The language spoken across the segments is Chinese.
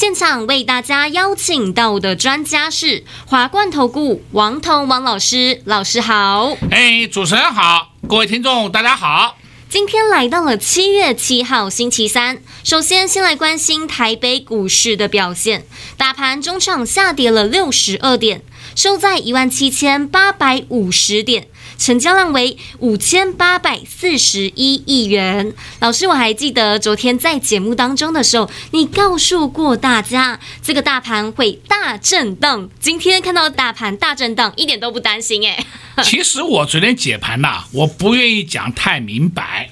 现场为大家邀请到的专家是华冠投顾王彤王老师，老师好。哎，主持人好，各位听众大家好。今天来到了七月七号星期三，首先先来关心台北股市的表现，大盘中场下跌了六十二点，收在一万七千八百五十点。成交量为五千八百四十一亿元。老师，我还记得昨天在节目当中的时候，你告诉过大家，这个大盘会大震荡。今天看到大盘大震荡，一点都不担心哎。其实我昨天解盘呐，我不愿意讲太明白。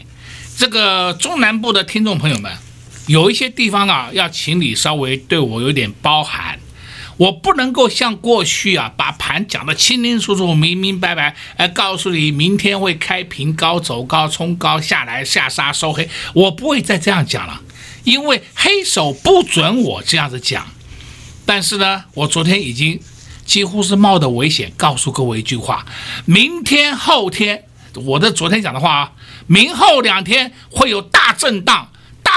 这个中南部的听众朋友们，有一些地方啊，要请你稍微对我有点包涵。我不能够像过去啊，把盘讲得清清楚楚、明明白白，来告诉你明天会开平高走高、冲高下来、下杀收黑。我不会再这样讲了，因为黑手不准我这样子讲。但是呢，我昨天已经几乎是冒着危险告诉各位一句话：明天、后天，我的昨天讲的话啊，明后两天会有大震荡，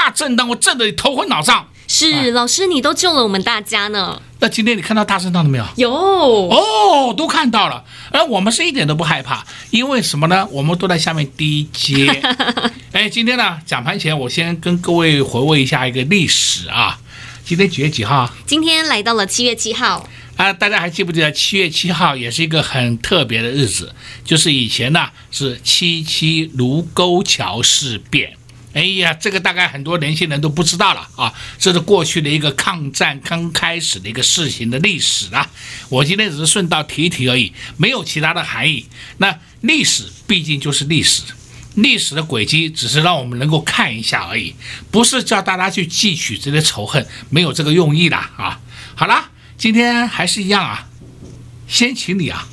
大震荡，我震得你头昏脑胀。是、啊、老师，你都救了我们大家呢。那今天你看到大震荡了没有？有哦，都看到了。而我们是一点都不害怕，因为什么呢？我们都在下面低接。哎，今天呢，讲盘前我先跟各位回味一下一个历史啊。今天几月几号？今天来到了七月七号啊。大家还记不记得七月七号也是一个很特别的日子？就是以前呢是七七卢沟桥事变。哎呀，这个大概很多年轻人都不知道了啊！这是过去的一个抗战刚开始的一个事情的历史啊。我今天只是顺道提一提而已，没有其他的含义。那历史毕竟就是历史，历史的轨迹只是让我们能够看一下而已，不是叫大家去记取这些仇恨，没有这个用意的啊。好了，今天还是一样啊，先请你啊，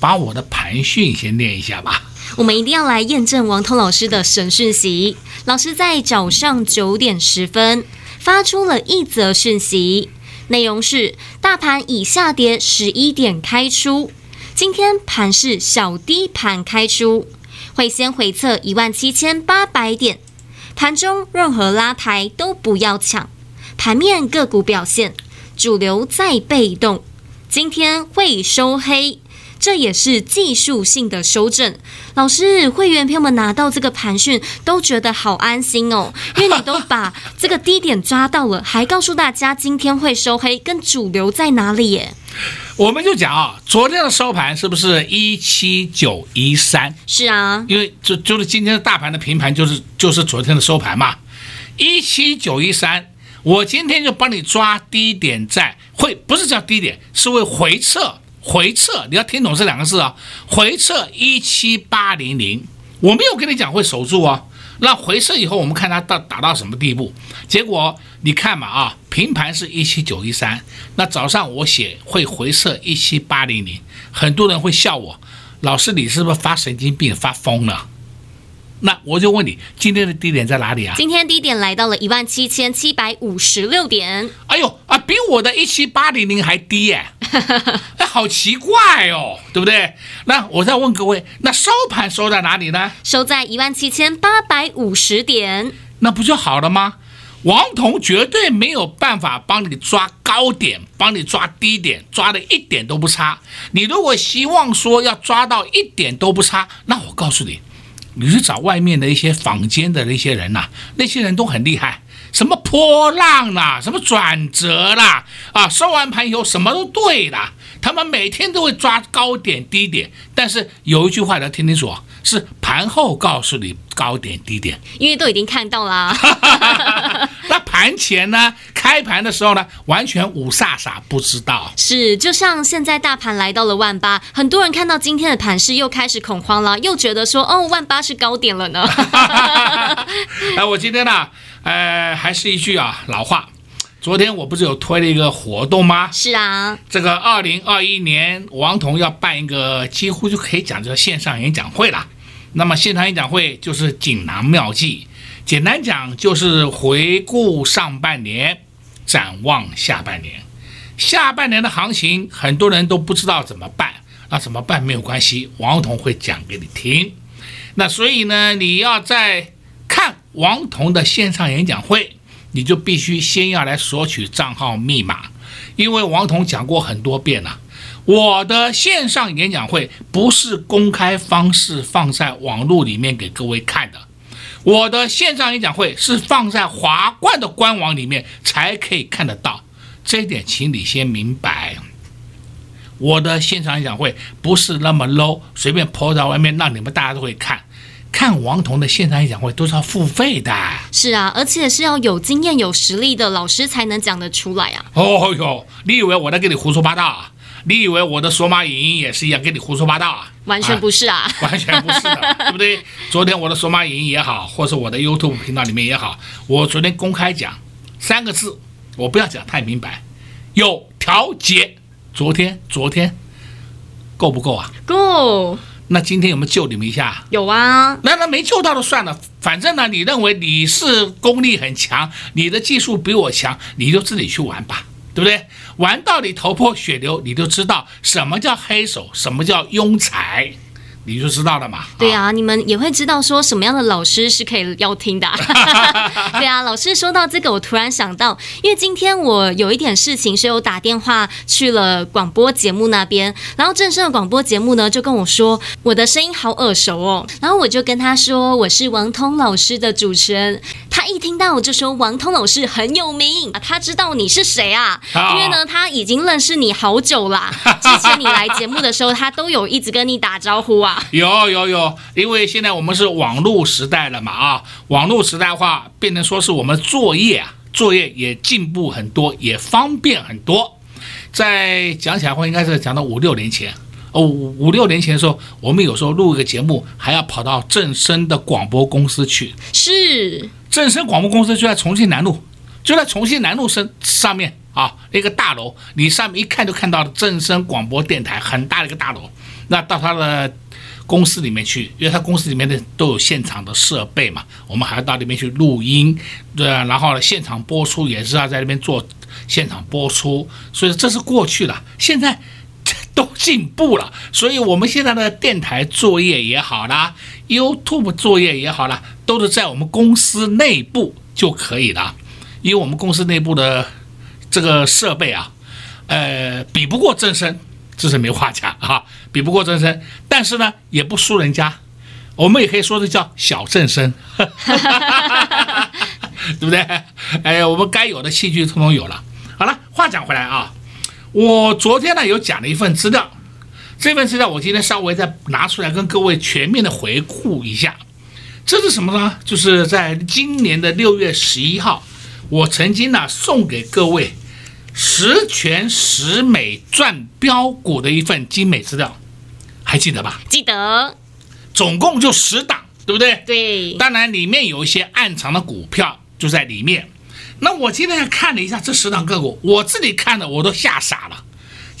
把我的盘讯先念一下吧。我们一定要来验证王彤老师的神讯息。老师在早上九点十分发出了一则讯息，内容是：大盘已下跌十一点开出，今天盘是小低盘开出，会先回测一万七千八百点，盘中任何拉抬都不要抢。盘面个股表现，主流在被动，今天会收黑。这也是技术性的修正。老师，会员朋友们拿到这个盘讯都觉得好安心哦，因为你都把这个低点抓到了，还告诉大家今天会收黑，跟主流在哪里耶？我们就讲啊，昨天的收盘是不是一七九一三？是啊，因为就就是今天的大盘的平盘就是就是昨天的收盘嘛，一七九一三。我今天就帮你抓低点在，会不是叫低点，是会回撤。回撤，你要听懂这两个字啊！回撤一七八零零，我没有跟你讲会守住啊。那回撤以后，我们看它到打到什么地步？结果你看嘛啊，平盘是一七九一三，那早上我写会回撤一七八零零，很多人会笑我，老师你是不是发神经病发疯了？那我就问你，今天的低点在哪里啊？今天低点来到了一万七千七百五十六点。哎呦啊，比我的一七八零零还低耶！哎，好奇怪哦，对不对？那我再问各位，那收盘收在哪里呢？收在一万七千八百五十点。那不就好了吗？王彤绝对没有办法帮你抓高点，帮你抓低点，抓的一点都不差。你如果希望说要抓到一点都不差，那我告诉你。你去找外面的一些坊间的那些人呐、那些人都很厉害，什么波浪啦、什么转折啦，啊，收完盘以后什么都对的，他们每天都会抓高点低点，但是有一句话你要听清楚，是盘后告诉你高点低点，因为都已经看到啦。那盘前呢？开盘的时候呢，完全五煞煞，不知道。是，就像现在大盘来到了万八，很多人看到今天的盘势又开始恐慌了，又觉得说，哦，万八是高点了呢。哎，我今天呢，呃，还是一句啊老话，昨天我不是有推了一个活动吗？是啊，这个二零二一年王彤要办一个几乎就可以讲叫线上演讲会了。那么线上演讲会就是锦囊妙计，简单讲就是回顾上半年，展望下半年。下半年的行情很多人都不知道怎么办，那怎么办没有关系，王彤会讲给你听。那所以呢，你要在看王彤的线上演讲会。你就必须先要来索取账号密码，因为王彤讲过很多遍了，我的线上演讲会不是公开方式放在网络里面给各位看的，我的线上演讲会是放在华冠的官网里面才可以看得到，这一点请你先明白。我的线上演讲会不是那么 low，随便抛在外面让你们大家都会看。看王彤的现场演讲会都是要付费的，是啊，而且是要有经验、有实力的老师才能讲得出来啊。哦哟，你以为我在跟你胡说八道啊？你以为我的索马影音也是一样跟你胡说八道啊？完全不是啊，啊 完全不是的，对不对？昨天我的索马影音也好，或是我的 YouTube 频道里面也好，我昨天公开讲三个字，我不要讲太明白，有调节。昨天，昨天够不够啊？够。那今天有没有救你们一下？有啊。那那没救到就算了，反正呢，你认为你是功力很强，你的技术比我强，你就自己去玩吧，对不对？玩到你头破血流，你就知道什么叫黑手，什么叫庸才。你就知道了嘛？对啊，你们也会知道说什么样的老师是可以要听的。对啊，老师说到这个，我突然想到，因为今天我有一点事情，所以我打电话去了广播节目那边，然后正声的广播节目呢就跟我说我的声音好耳熟哦，然后我就跟他说我是王通老师的主持人，他一听到我就说王通老师很有名，他知道你是谁啊？因为呢他已经认识你好久啦，之前你来节目的时候他都有一直跟你打招呼啊。有有有，因为现在我们是网络时代了嘛啊，网络时代化变成说是我们作业啊，作业也进步很多，也方便很多。在讲起来话，应该是讲到五六年前哦，五五六年前的时候，我们有时候录一个节目，还要跑到正声的广播公司去。是，正声广播公司就在重庆南路，就在重庆南路上上面啊，一个大楼，你上面一看就看到了正声广播电台，很大的一个大楼。那到它的。公司里面去，因为他公司里面的都有现场的设备嘛，我们还要到里面去录音，对啊，然后呢，现场播出也是要在那边做现场播出，所以这是过去了，现在都进步了，所以我们现在的电台作业也好啦，YouTube 作业也好啦，都是在我们公司内部就可以了，因为我们公司内部的这个设备啊，呃，比不过正声。这是没话讲啊，比不过正身，但是呢也不输人家，我们也可以说这叫小正声，对不对？哎，我们该有的戏剧通通有了。好了，话讲回来啊，我昨天呢有讲了一份资料，这份资料我今天稍微再拿出来跟各位全面的回顾一下。这是什么呢？就是在今年的六月十一号，我曾经呢送给各位。十全十美赚标股的一份精美资料，还记得吧？记得，总共就十档，对不对？对。当然里面有一些暗藏的股票就在里面。那我今天看了一下这十档个股，我自己看的我都吓傻了。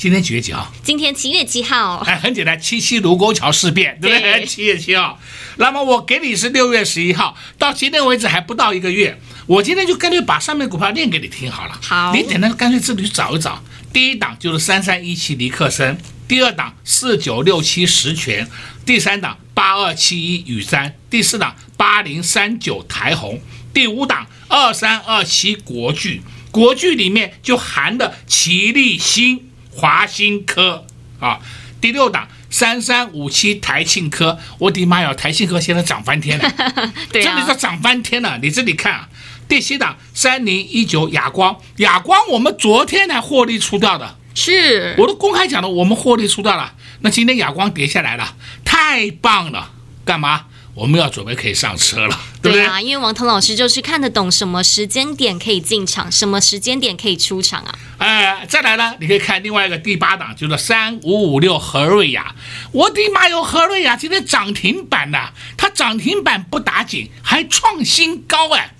今天几月几号？今天七月七号。哎，很简单，七七卢沟桥事变，对不对？七月七号。那么我给你是六月十一号，到今天为止还不到一个月。我今天就干脆把上面股票念给你听好了。好，你简单干脆自己去找一找。第一档就是三三一七尼克森，第二档四九六七十全，第三档八二七一宇瞻，第四档八零三九台红，第五档二三二七国巨。国巨里面就含的奇力新。华新科。啊，第六档三三五七台庆科，我的妈呀，台庆科现在涨翻天了，对啊，真的是涨翻天了，你这里看啊，第七档三零一九亚光，亚光我们昨天才获利出掉的，是，我都公开讲了，我们获利出掉了，那今天亚光跌下来了，太棒了，干嘛？我们要准备可以上车了，对不对？对啊，因为王腾老师就是看得懂什么时间点可以进场，什么时间点可以出场啊。哎，再来呢，你可以看另外一个第八档，就是三五五六和瑞雅。我的妈哟，和瑞雅今天涨停板呐，它涨停板不打紧，还创新高哎！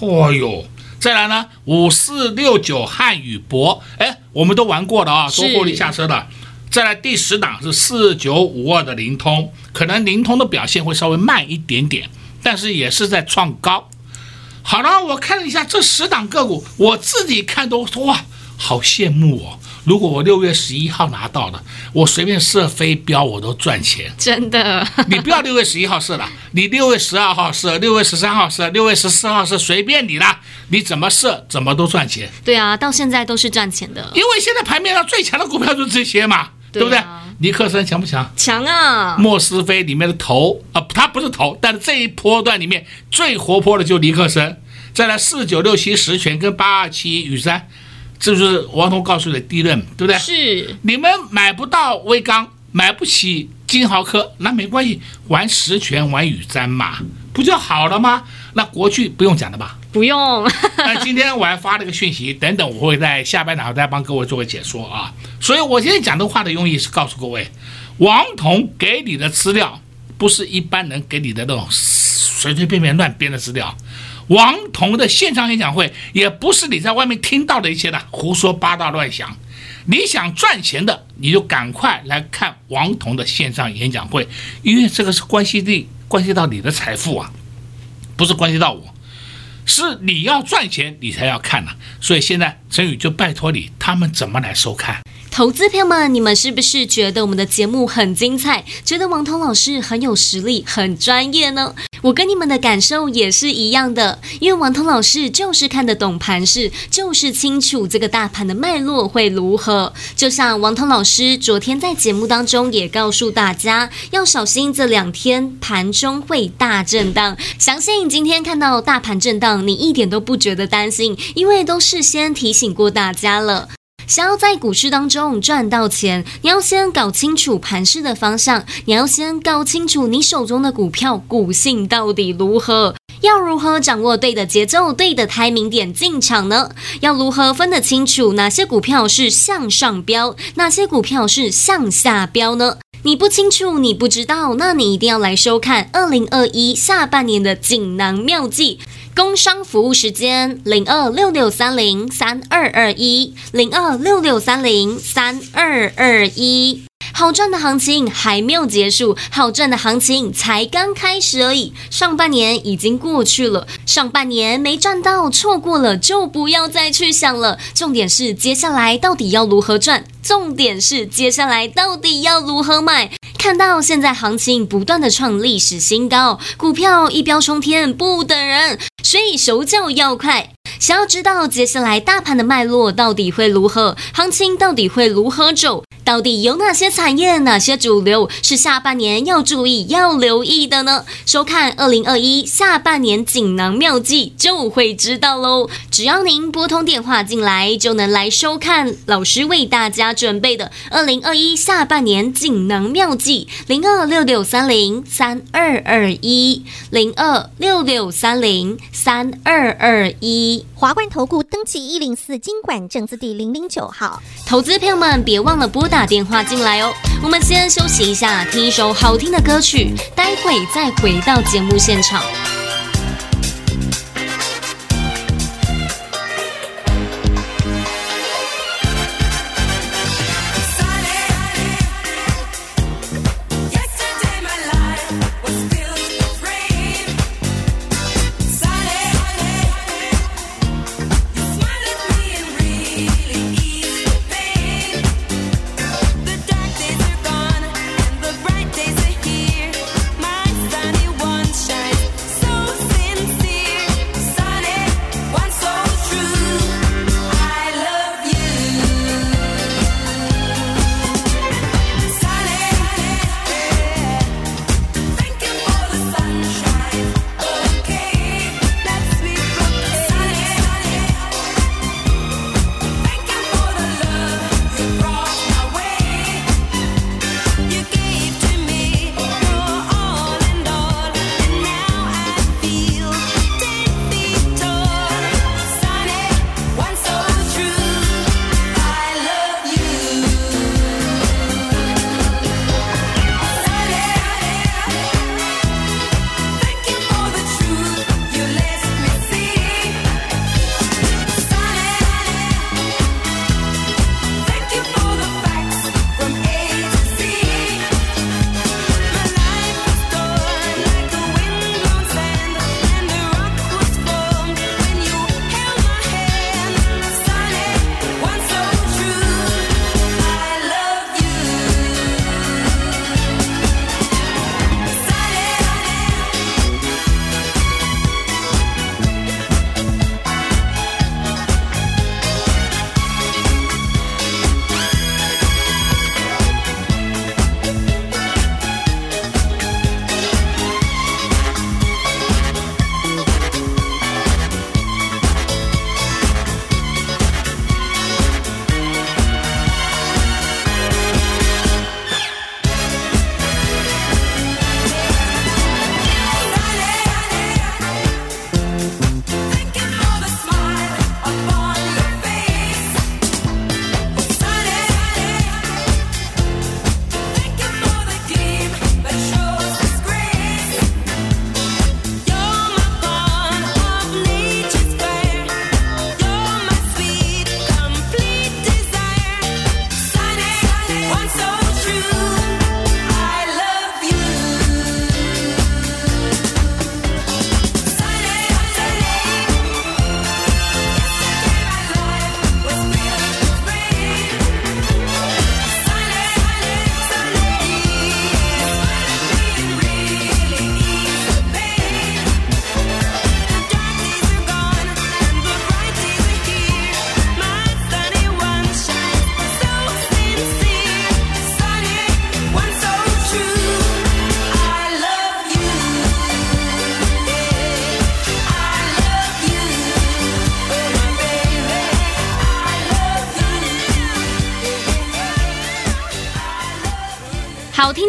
嚯哟，再来呢，五四六九汉语博，哎，我们都玩过了啊，都获利下车了。再来第十档是四九五二的灵通，可能灵通的表现会稍微慢一点点，但是也是在创高。好了，我看了一下这十档个股，我自己看都说哇，好羡慕哦。如果我六月十一号拿到了，我随便设飞镖我都赚钱。真的，你不要六月十一号设了，你六月十二号设，六月十三号设，六月十四号设，随便你啦，你怎么设怎么都赚钱。对啊，到现在都是赚钱的。因为现在盘面上最强的股票就是这些嘛。对不对？尼克森强不强？强啊！莫斯菲里面的头啊，他不是头，但是这一波段里面最活泼的就是尼克森。再来四九六七十全跟八二七雨山，这就是王彤告诉你的第一轮，对不对？是。你们买不到威刚，买不起金豪科，那没关系，玩十全玩雨山嘛，不就好了吗？那国巨不用讲了吧？不用。那今天我还发了个讯息，等等我会在下半场再帮各位做个解说啊。所以我今天讲的话的用意是告诉各位，王彤给你的资料不是一般人给你的那种随随便便乱编的资料。王彤的线上演讲会也不是你在外面听到的一些的胡说八道乱想。你想赚钱的，你就赶快来看王彤的线上演讲会，因为这个是关系的关系到你的财富啊。不是关系到我，是你要赚钱，你才要看呐、所以现在陈宇就拜托你，他们怎么来收看？投资朋友们，你们是不是觉得我们的节目很精彩？觉得王彤老师很有实力、很专业呢？我跟你们的感受也是一样的，因为王彤老师就是看得懂盘势，就是清楚这个大盘的脉络会如何。就像王彤老师昨天在节目当中也告诉大家，要小心这两天盘中会大震荡。相信今天看到大盘震荡，你一点都不觉得担心，因为都事先提醒过大家了。想要在股市当中赚到钱，你要先搞清楚盘势的方向，你要先搞清楚你手中的股票股性到底如何，要如何掌握对的节奏、对的台明点进场呢？要如何分得清楚哪些股票是向上飙，哪些股票是向下飙呢？你不清楚，你不知道，那你一定要来收看二零二一下半年的锦囊妙计。工商服务时间零二六六三零三二二一零二六六三零三二二一，好赚的行情还没有结束，好赚的行情才刚开始而已。上半年已经过去了，上半年没赚到，错过了就不要再去想了。重点是接下来到底要如何赚？重点是接下来到底要如何买？看到现在行情不断的创历史新高，股票一飙冲天，不等人，所以手脚要快。想要知道接下来大盘的脉络到底会如何，行情到底会如何走？到底有哪些产业、哪些主流是下半年要注意、要留意的呢？收看二零二一下半年锦囊妙计就会知道喽。只要您拨通电话进来，就能来收看老师为大家准备的二零二一下半年锦囊妙计，零二六六三零三二二一，零二六六三零三二二一。华冠投顾登记一零四经管证字第零零九号，投资朋友们别忘了拨打电话进来哦。我们先休息一下，听一首好听的歌曲，待会再回到节目现场。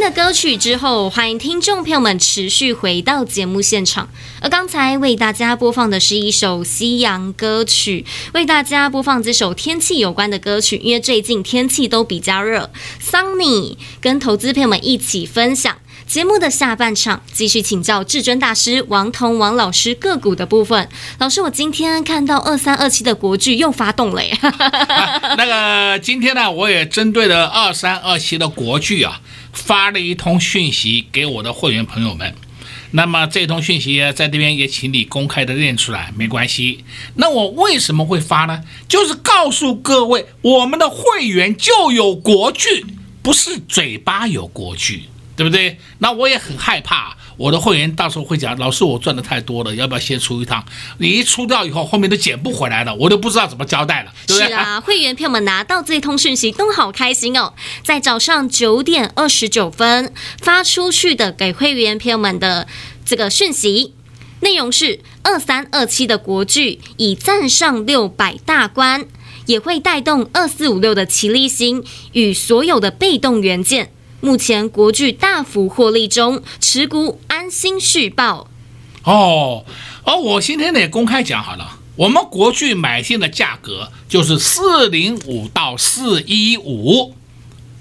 的歌曲之后，欢迎听众朋友们持续回到节目现场。而刚才为大家播放的是一首西洋歌曲，为大家播放这首天气有关的歌曲，因为最近天气都比较热。Sunny 跟投资朋友们一起分享。节目的下半场继续请教至尊大师王彤王老师个股的部分。老师，我今天看到二三二七的国剧又发动了耶。那个今天呢，我也针对了二三二七的国剧啊。发了一通讯息给我的会员朋友们，那么这通讯息在这边也请你公开的念出来，没关系。那我为什么会发呢？就是告诉各位，我们的会员就有国剧，不是嘴巴有国剧，对不对？那我也很害怕。我的会员到时候会讲，老师我赚的太多了，要不要先出一趟？你一出掉以后，后面都捡不回来了，我都不知道怎么交代了，对不对？是啊，会员朋友们拿到这通讯息都好开心哦，在早上九点二十九分发出去的给会员朋友们的这个讯息，内容是二三二七的国剧已站上六百大关，也会带动二四五六的奇力星与所有的被动元件。目前国巨大幅获利中，持股安心续报。哦，而我今天也公开讲好了，我们国巨买进的价格就是四零五到四一五，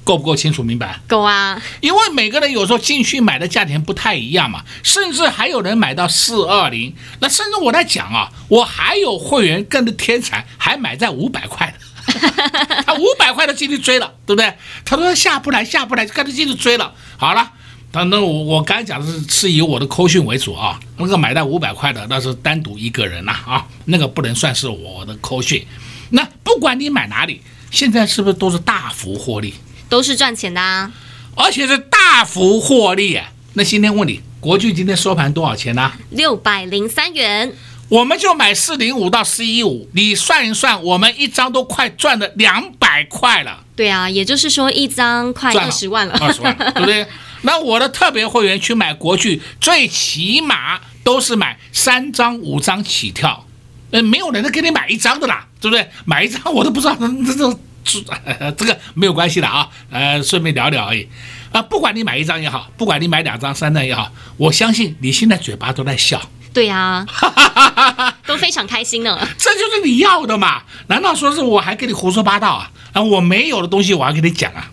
够不够清楚明白？够啊，因为每个人有时候进去买的价钱不太一样嘛，甚至还有人买到四二零，那甚至我在讲啊，我还有会员跟着天才还买在五百块的。他五百块的进去追了，对不对？他说下不来，下不来，就干脆进去追了。好了，那那我我刚才讲的是是以我的扣讯为主啊。那个买到五百块的，那是单独一个人呐啊，啊，那个不能算是我的扣讯。那不管你买哪里，现在是不是都是大幅获利？都是赚钱的啊，而且是大幅获利。那今天问你，国巨今天收盘多少钱呢？六百零三元。我们就买四零五到四一五，你算一算，我们一张都快赚了两百块了。对啊，也就是说一张快二十万了，二十万，对不对？那我的特别会员去买国剧，最起码都是买三张、五张起跳，呃，没有人能给你买一张的啦，对不对？买一张我都不知道，这这这这个没有关系的啊，呃，顺便聊聊而已。啊，不管你买一张也好，不管你买两张、三张也好，我相信你现在嘴巴都在笑。对呀、啊，都非常开心呢。这就是你要的嘛？难道说是我还跟你胡说八道啊？啊，我没有的东西我还跟你讲啊？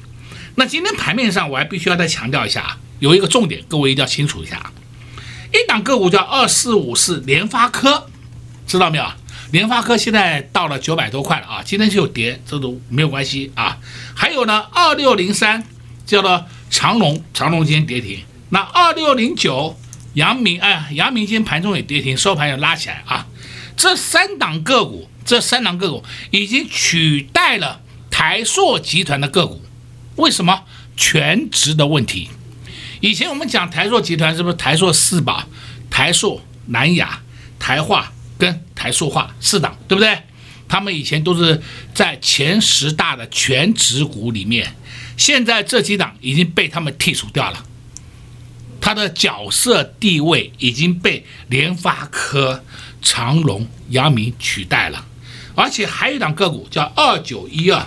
那今天盘面上我还必须要再强调一下啊，有一个重点，各位一定要清楚一下啊。一档个股叫二四五四联发科，知道没有？联发科现在到了九百多块了啊，今天就有跌，这都没有关系啊。还有呢，二六零三叫做长龙，长龙今天跌停。那二六零九。阳明哎，阳明今天盘中也跌停，收盘要拉起来啊！这三档个股，这三档个股已经取代了台塑集团的个股。为什么？全值的问题。以前我们讲台塑集团是不是台塑四宝？台塑、南亚、台化跟台塑化四档，对不对？他们以前都是在前十大的全值股里面，现在这几档已经被他们剔除掉了。它的角色地位已经被联发科、长荣、阳明取代了，而且还有一档个股叫二九一二，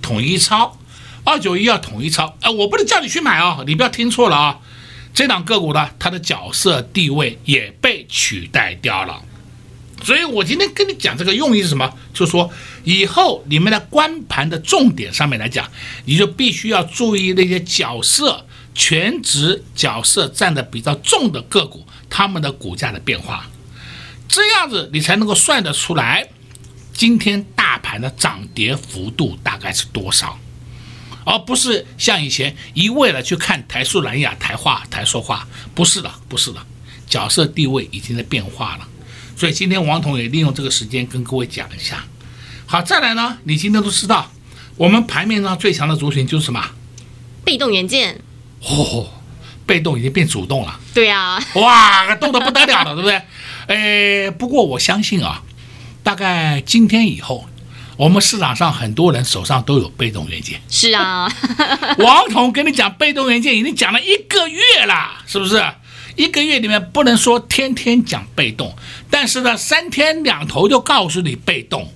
统一超，二九一二统一超，哎，我不能叫你去买哦，你不要听错了啊，这档个股呢，它的角色地位也被取代掉了，所以我今天跟你讲这个用意是什么？就是说以后你们在观盘的重点上面来讲，你就必须要注意那些角色。全职角色占的比较重的个股，他们的股价的变化，这样子你才能够算得出来，今天大盘的涨跌幅度大概是多少，而不是像以前一味的去看台塑、南亚、台化、台塑化，不是的，不是的，角色地位已经在变化了。所以今天王彤也利用这个时间跟各位讲一下。好，再来呢，你今天都知道，我们盘面上最强的族群就是什么？被动元件。哦，被动已经变主动了。对呀，哇，动得不得了了，对不对？哎，不过我相信啊，大概今天以后，我们市场上很多人手上都有被动元件。是啊，王彤跟你讲被动元件已经讲了一个月了，是不是？一个月里面不能说天天讲被动，但是呢，三天两头就告诉你被动。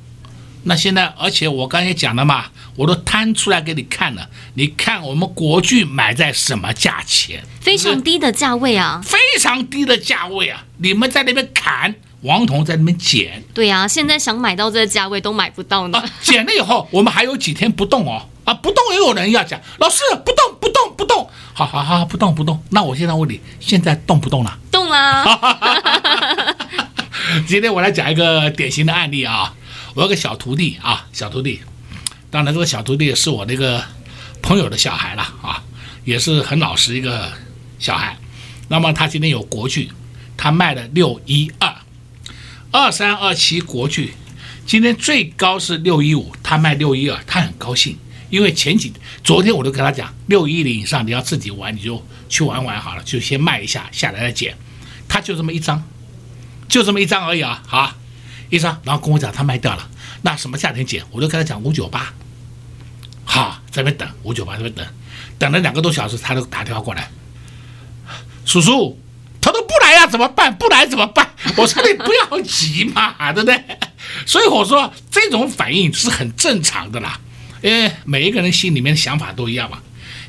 那现在，而且我刚才讲了嘛，我都摊出来给你看了。你看我们国巨买在什么价钱？非常低的价位啊！非常低的价位啊！你们在那边砍，王彤在那边捡。对啊，现在想买到这个价位都买不到呢。啊，捡了以后，我们还有几天不动哦。啊，不动也有人要讲，老师不动不动不动，好好好，不动不动。那我现在问你，现在动不动了？动了。今天我来讲一个典型的案例啊，我有个小徒弟啊，小徒弟，当然这个小徒弟是我那个朋友的小孩了啊，也是很老实一个小孩。那么他今天有国剧，他卖了六一二，二三二七国剧，今天最高是六一五，他卖六一二，他很高兴。因为前几昨天我都跟他讲，六一零以上你要自己玩，你就去玩玩好了，就先卖一下，下来再捡。他就这么一张，就这么一张而已啊，好，一张，然后跟我讲他卖掉了，那什么价钱捡？我就跟他讲五九八，好，在那边等五九八，在那边等，等了两个多小时，他都打电话过来，叔叔，他都不来呀，怎么办？不来怎么办？我说你不要急嘛，对不对？所以我说这种反应是很正常的啦。因为每一个人心里面的想法都一样嘛，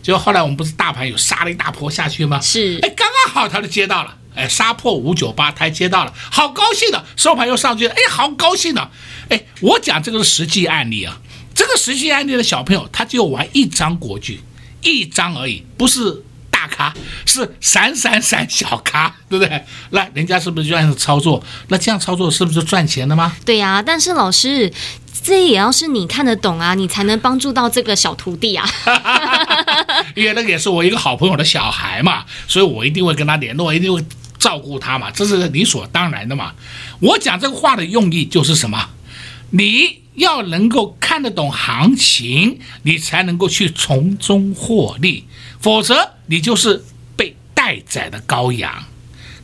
结果后来我们不是大盘有杀了一大波下去吗？是，哎，刚刚好他就接到了，哎，杀破五九八，他接到了，好高兴的，收盘又上去了，哎，好高兴的，哎，我讲这个是实际案例啊，这个实际案例的小朋友他就玩一张国剧，一张而已，不是大咖，是闪闪闪小咖，对不对？那人家是不是就这样子操作？那这样操作是不是就赚钱了吗？对呀、啊，但是老师。这也要是你看得懂啊，你才能帮助到这个小徒弟啊。因为那个也是我一个好朋友的小孩嘛，所以我一定会跟他联络，一定会照顾他嘛，这是理所当然的嘛。我讲这个话的用意就是什么？你要能够看得懂行情，你才能够去从中获利，否则你就是被待宰的羔羊。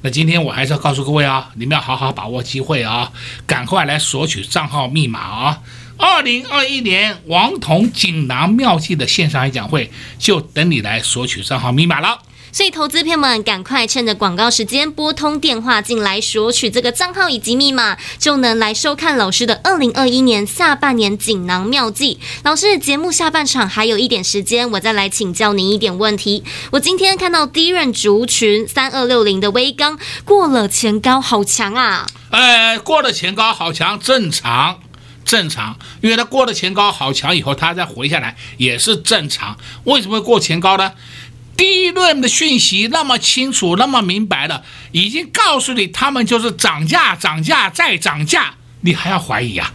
那今天我还是要告诉各位啊，你们要好好把握机会啊，赶快来索取账号密码啊！二零二一年王彤锦囊妙计的线上演讲会，就等你来索取账号密码了。所以，投资朋友们赶快趁着广告时间拨通电话进来索取这个账号以及密码，就能来收看老师的二零二一年下半年锦囊妙计。老师的，节目下半场还有一点时间，我再来请教您一点问题。我今天看到第一任族群三二六零的威刚过了前高，好强啊！哎，过了前高好强，正常，正常，因为它过了前高好强以后，它再回下来也是正常。为什么过前高呢？第一轮的讯息那么清楚，那么明白了，已经告诉你他们就是涨价、涨价再涨价，你还要怀疑啊？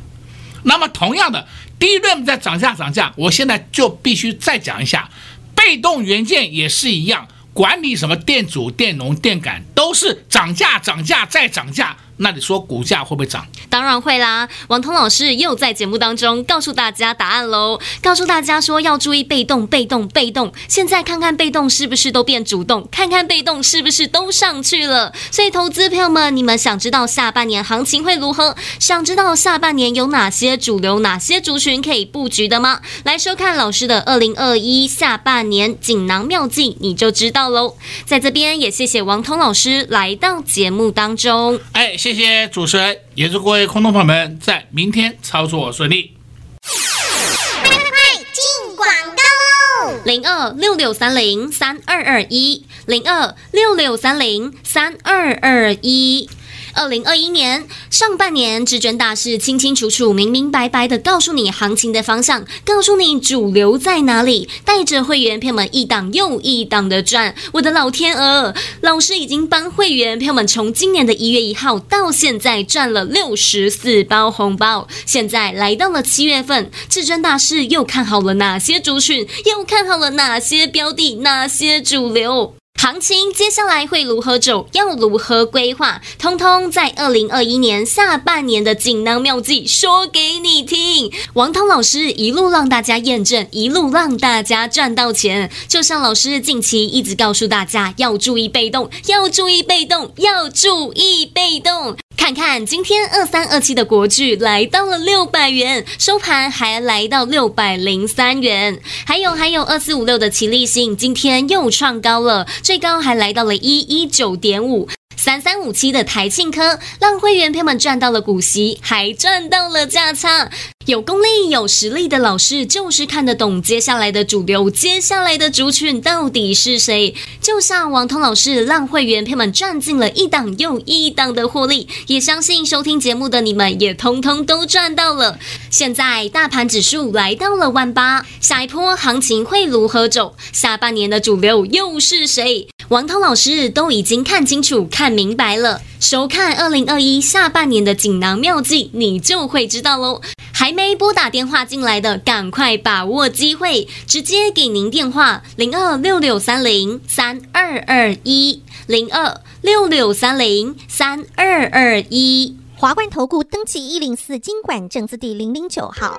那么同样的，第一轮在涨价、涨价，我现在就必须再讲一下，被动元件也是一样，管你什么电阻、电容、电感，都是涨价、涨价再涨价。那你说股价会不会涨？当然会啦！王通老师又在节目当中告诉大家答案喽，告诉大家说要注意被动、被动、被动。现在看看被动是不是都变主动？看看被动是不是都上去了？所以，投资朋友们，你们想知道下半年行情会如何？想知道下半年有哪些主流、哪些族群可以布局的吗？来收看老师的二零二一下半年锦囊妙计，你就知道喽。在这边也谢谢王通老师来到节目当中。哎。谢谢主持人，也祝各位空头朋友们在明天操作顺利。快快快，进广告喽！零二六六三零三二二一，零二六六三零三二二一。二零二一年上半年，至尊大师清清楚楚、明明白白的告诉你行情的方向，告诉你主流在哪里，带着会员朋友们一档又一档的赚。我的老天鹅，老师已经帮会员朋友们从今年的一月一号到现在赚了六十四包红包。现在来到了七月份，至尊大师又看好了哪些族群？又看好了哪些标的？哪些主流？行情接下来会如何走？要如何规划？通通在二零二一年下半年的锦囊妙计说给你听。王涛老师一路让大家验证，一路让大家赚到钱。就像老师近期一直告诉大家，要注意被动，要注意被动，要注意被动。看看今天二三二七的国剧来到了六百元，收盘还来到六百零三元。还有还有二四五六的齐力新今天又创高了，最高还来到了一一九点五。三三五七的台庆科让会员朋友们赚到了股息，还赚到了价差。有功力、有实力的老师就是看得懂接下来的主流，接下来的族群到底是谁。就像王通老师让会员朋友们赚进了一档又一档的获利，也相信收听节目的你们也通通都赚到了。现在大盘指数来到了万八，下一波行情会如何走？下半年的主流又是谁？王涛老师都已经看清楚、看明白了。收看二零二一下半年的锦囊妙计，你就会知道喽。还没拨打电话进来的，赶快把握机会，直接给您电话零二六六三零三二二一零二六六三零三二二一。华冠投顾登记一零四经管证字第零零九号。